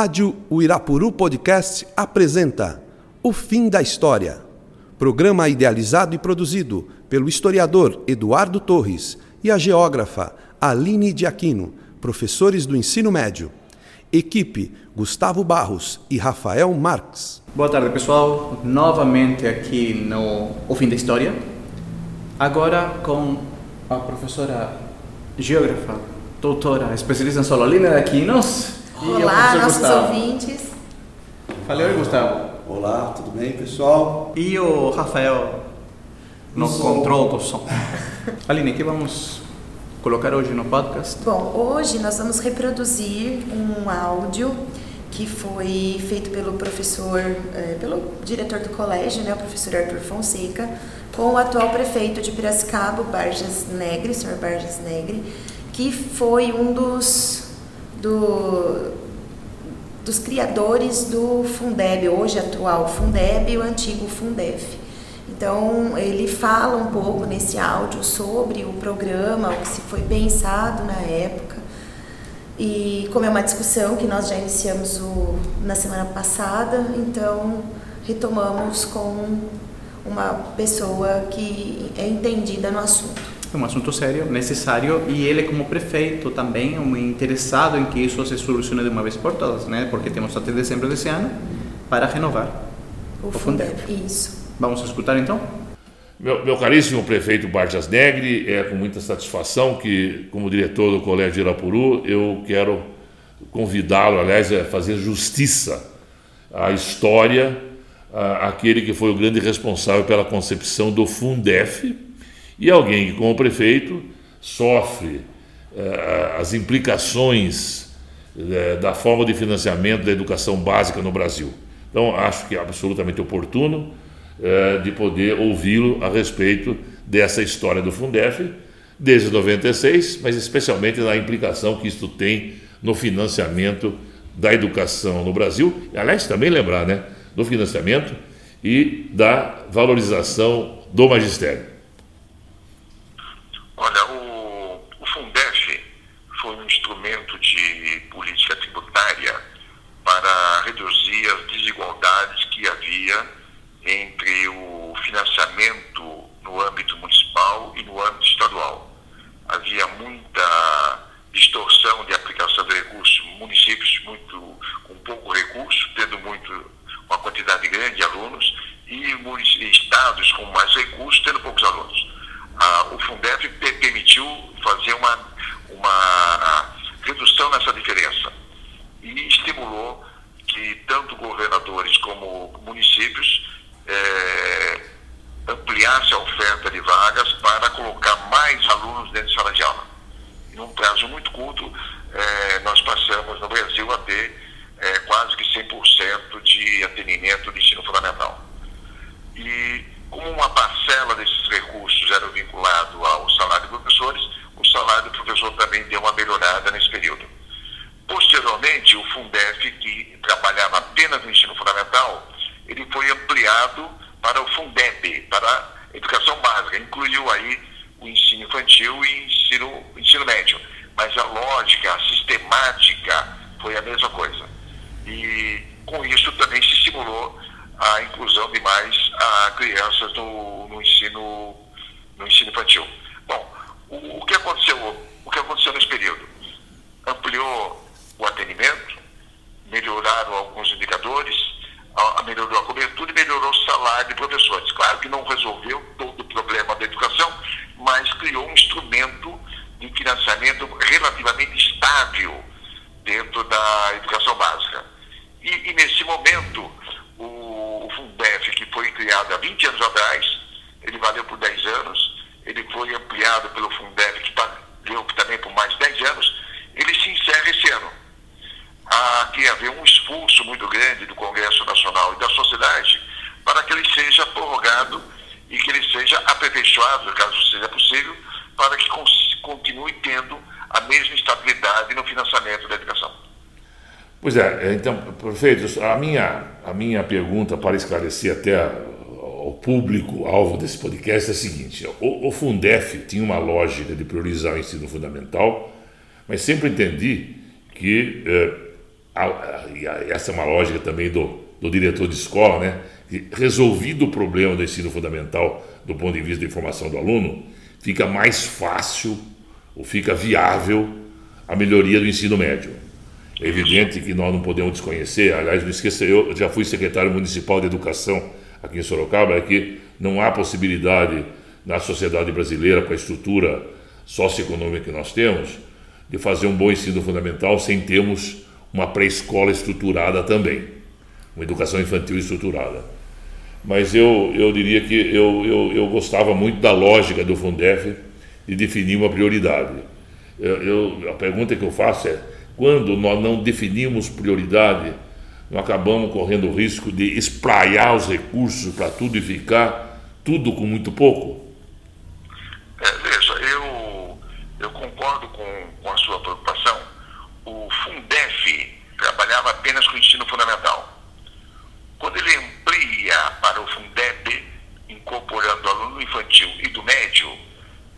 Rádio Uirapuru Podcast apresenta O Fim da História. Programa idealizado e produzido pelo historiador Eduardo Torres e a geógrafa Aline de Aquino, professores do ensino médio. Equipe Gustavo Barros e Rafael Marques. Boa tarde, pessoal. Novamente aqui no O Fim da História. Agora com a professora geógrafa, doutora, especialista em solo, Aline de Aquinos. Olá, nossos Gustavo. ouvintes. Falei oi, Gustavo. Olá, tudo bem, pessoal? E o Rafael no som. controle do som. Aline, o que vamos colocar hoje no podcast? Bom, hoje nós vamos reproduzir um áudio que foi feito pelo professor, é, pelo diretor do colégio, né, o professor Arthur Fonseca, com o atual prefeito de Piracicaba, Barjas Negre, senhor Barjas Negre, que foi um dos do, dos criadores do Fundeb, hoje atual Fundeb e o antigo Fundef. Então, ele fala um pouco nesse áudio sobre o programa, o que se foi pensado na época. E como é uma discussão que nós já iniciamos o, na semana passada, então retomamos com uma pessoa que é entendida no assunto é um assunto sério, necessário e ele como prefeito também é um interessado em que isso se solucione de uma vez por todas, né? Porque temos até dezembro desse ano para renovar o, o Fundeb. Isso. Vamos escutar então? Meu, meu caríssimo prefeito Barjas Negre, é com muita satisfação que, como diretor do Colégio de Irapuru, eu quero convidá-lo, aliás, a fazer justiça à história, àquele que foi o grande responsável pela concepção do Fundef, e alguém que, como prefeito, sofre eh, as implicações eh, da forma de financiamento da educação básica no Brasil. Então, acho que é absolutamente oportuno eh, de poder ouvi-lo a respeito dessa história do Fundef, desde 96, mas especialmente na implicação que isto tem no financiamento da educação no Brasil. E, aliás, também lembrar, né, do financiamento e da valorização do magistério. Olha, o, o Fundef foi um instrumento de política tributária para reduzir as desigualdades que havia entre o financiamento no âmbito municipal e no âmbito estadual. Havia muita distorção de aplicação de recursos, municípios muito, com pouco recurso, tendo muito, uma quantidade grande de alunos, e estados com mais recursos, tendo poucos alunos ah, o Fundeb permitiu fazer uma, uma redução nessa diferença e estimulou tanto governadores como municípios eh, ampliassem a oferta de vagas para colocar mais alunos dentro de sala de aula. Em um prazo muito curto, eh, nós passamos no Brasil a ter eh, quase que 100% de atendimento de ensino fundamental. E como uma parcela desses recursos era vinculado ao salário de professores, o salário do professor também deu uma melhorada nesse período. Posteriormente, o Fundef, que trabalhava apenas no ensino fundamental, ele foi ampliado para o Fundeb, para a educação básica, incluiu aí o ensino infantil e ensino, ensino médio. Mas a lógica, a sistemática foi a mesma coisa. E com isso também se estimulou a inclusão de mais a crianças no, no, ensino, no ensino infantil. Bom, o, o, que aconteceu, o que aconteceu nesse período? Ampliou o atendimento, melhoraram alguns indicadores, a, a melhorou a cobertura e melhorou o salário de professores. Claro que não resolveu todo o problema da educação, mas criou um instrumento de financiamento relativamente estável dentro da educação básica. E, e nesse momento, o, o Fundef, que foi criado há 20 anos atrás, ele valeu por 10 anos, ele foi ampliado pelo Fundef, que valeu também por mais 10 anos, ele se encerra esse ano. Há que haver um esforço muito grande do Congresso Nacional e da sociedade para que ele seja prorrogado e que ele seja aperfeiçoado, caso seja possível, para que continue tendo a mesma estabilidade no financiamento da educação. Pois é, então, prefeito, a minha, a minha pergunta para esclarecer até ao público alvo desse podcast é a seguinte: o, o Fundef tinha uma lógica de priorizar o ensino fundamental, mas sempre entendi que eh, essa é uma lógica também do, do diretor de escola, né? resolvido o problema do ensino fundamental do ponto de vista da informação do aluno, fica mais fácil ou fica viável a melhoria do ensino médio. É evidente que nós não podemos desconhecer, aliás, não esqueça, eu já fui secretário municipal de educação aqui em Sorocaba, é que não há possibilidade na sociedade brasileira, com a estrutura socioeconômica que nós temos, de fazer um bom ensino fundamental sem termos uma pré-escola estruturada também, uma educação infantil estruturada. Mas eu, eu diria que eu, eu, eu gostava muito da lógica do Fundef de definir uma prioridade. Eu, eu, a pergunta que eu faço é: quando nós não definimos prioridade, nós acabamos correndo o risco de espraiar os recursos para tudo e ficar tudo com muito pouco? É, veja, eu, eu concordo com, com a sua preocupação. O Fundef trabalhava apenas com o ensino fundamental. Quando ele amplia para o Fundeb, incorporando aluno infantil e do médio,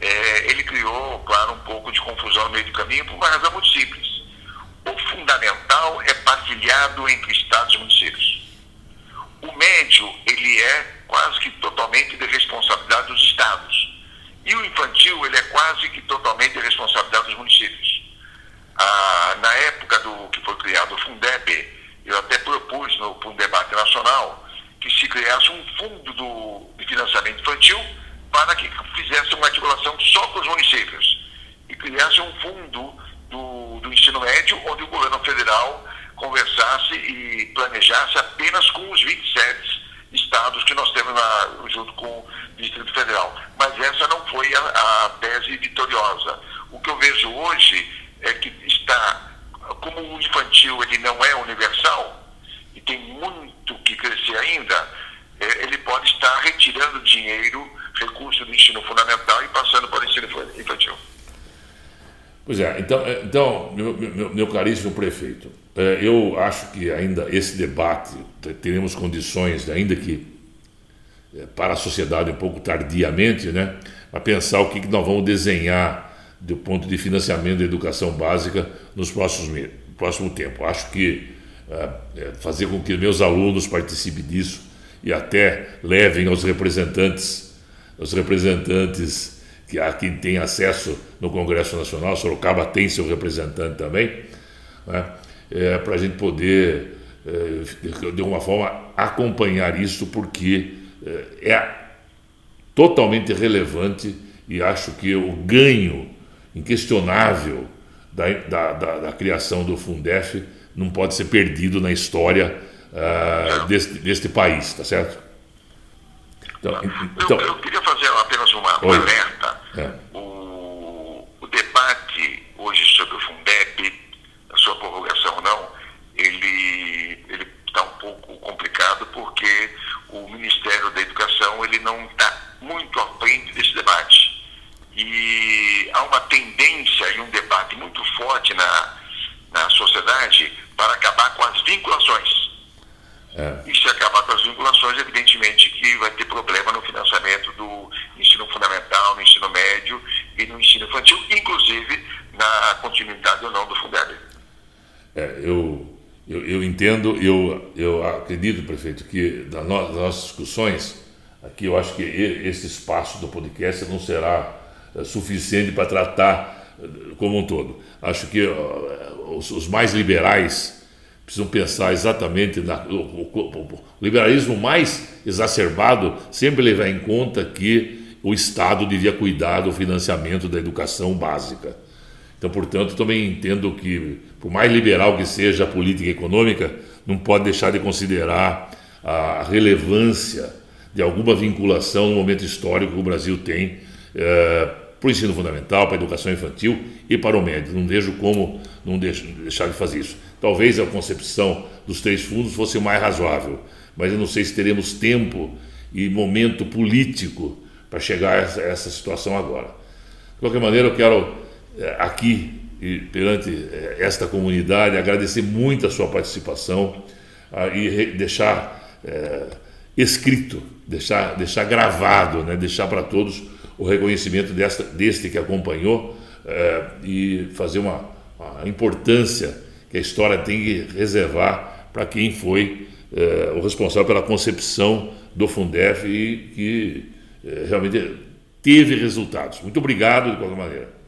é, ele criou, claro, um pouco de confusão no meio do caminho por uma razão muito simples. O fundamental é partilhado entre estados e municípios. O médio, ele é quase que totalmente de responsabilidade dos estados. E o infantil, ele é quase que totalmente de responsabilidade dos municípios. Ah, na época do que foi criado o Fundeb, eu até propus no, para um debate nacional que se criasse um fundo do, de financiamento infantil para que fizesse uma articulação só com os municípios e criasse um fundo do, do ensino médio onde o governo federal conversasse e planejasse apenas com os 27 estados que nós temos na, junto com o Distrito Federal. Mas essa não foi a, a tese vitoriosa. O que eu vejo hoje é que está como o infantil ele não é universal e tem muito que crescer ainda, é, ele pode estar retirando dinheiro, recurso do ensino fundamental e passando para o ensino infantil. Pois é, então, é, então meu, meu, meu caríssimo prefeito, é, eu acho que ainda esse debate teremos condições, ainda que para a sociedade um pouco tardiamente, né, a pensar o que nós vamos desenhar do ponto de financiamento da educação básica nos próximos próximo tempo. Acho que fazer com que meus alunos participem disso e até levem aos representantes, os representantes que a quem tem acesso no Congresso Nacional, Sorocaba tem seu representante também, né, é, para a gente poder, é, de alguma forma, acompanhar isso, porque é, é totalmente relevante e acho que o ganho inquestionável da, da, da, da, criação do Fundef não pode ser perdido na história uh, deste, deste país, tá certo? Então, então, eu, eu queria fazer apenas uma, um alerta. É. O, o debate hoje sobre o Fundeb, a sua prorrogação ou não, ele está um pouco complicado porque o Ministério da Educação ele não está muito à frente desse debate e há uma tendência e um debate muito forte na, na sociedade para acabar com as vinculações. É. E se acabar com as vinculações, evidentemente que vai ter problema no financiamento do ensino fundamental, no ensino médio e no ensino infantil, inclusive na continuidade ou não do Fundeb. É, eu, eu, eu, entendo, eu, eu acredito, prefeito, que das nossas discussões, aqui eu acho que esse espaço do podcast não será é, suficiente para tratar é, como um todo. Acho que os, os mais liberais precisam pensar exatamente na, o, o, o, liberalismo mais exacerbado sempre levar em conta que o Estado devia cuidar do financiamento da educação básica. Então, portanto, também entendo que, por mais liberal que seja a política econômica, não pode deixar de considerar a relevância de alguma vinculação no momento histórico que o Brasil tem é, para o ensino fundamental, para a educação infantil e para o médio. Não vejo como não deixar de fazer isso. Talvez a concepção dos três fundos fosse mais razoável, mas eu não sei se teremos tempo e momento político para chegar a essa, situação agora. De qualquer maneira, eu quero aqui e perante é, esta comunidade agradecer muito a sua participação ah, e deixar é, escrito, deixar, deixar gravado, né, deixar para todos o reconhecimento desta, deste que acompanhou é, e fazer uma, uma importância que a história tem que reservar para quem foi eh, o responsável pela concepção do Fundef e que eh, realmente teve resultados. Muito obrigado de qualquer maneira.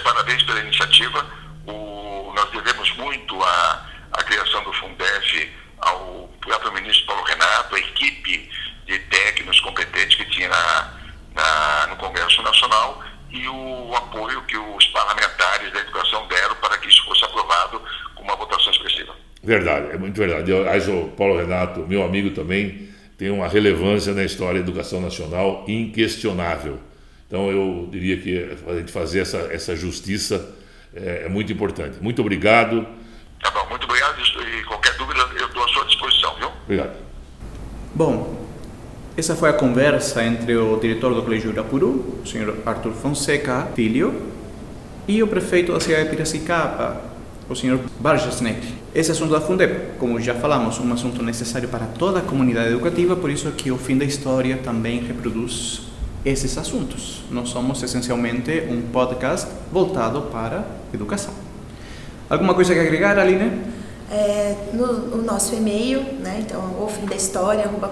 Parabéns pela iniciativa. O, nós devemos muito à, à criação do Fundef ao próprio ministro Paulo Renato, a equipe de técnicos competentes que tinha na, na, no Congresso Nacional e o apoio que os parlamentares da educação deram para que isso fosse aprovado com uma votação expressiva. Verdade, é muito verdade. Aliás, o Paulo Renato, meu amigo também, tem uma relevância na história da educação nacional inquestionável. Então, eu diria que a gente fazer essa, essa justiça é, é muito importante. Muito obrigado. Tá bom, muito obrigado e qualquer dúvida eu estou à sua disposição, viu? Obrigado. Bom, essa foi a conversa entre o diretor do Colégio Irapuru, o senhor Arthur Fonseca Filho, e o prefeito da cidade de Piracicaba, o senhor Barjas Negri. Esse assunto da Fundeb, como já falamos, um assunto necessário para toda a comunidade educativa, por isso que o Fim da História também reproduz esses assuntos. Nós somos essencialmente um podcast voltado para educação. Alguma coisa que agregar, Aline? É, no, no nosso e-mail, né? Então, o fim da história, arroba.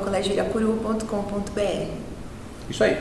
Isso aí.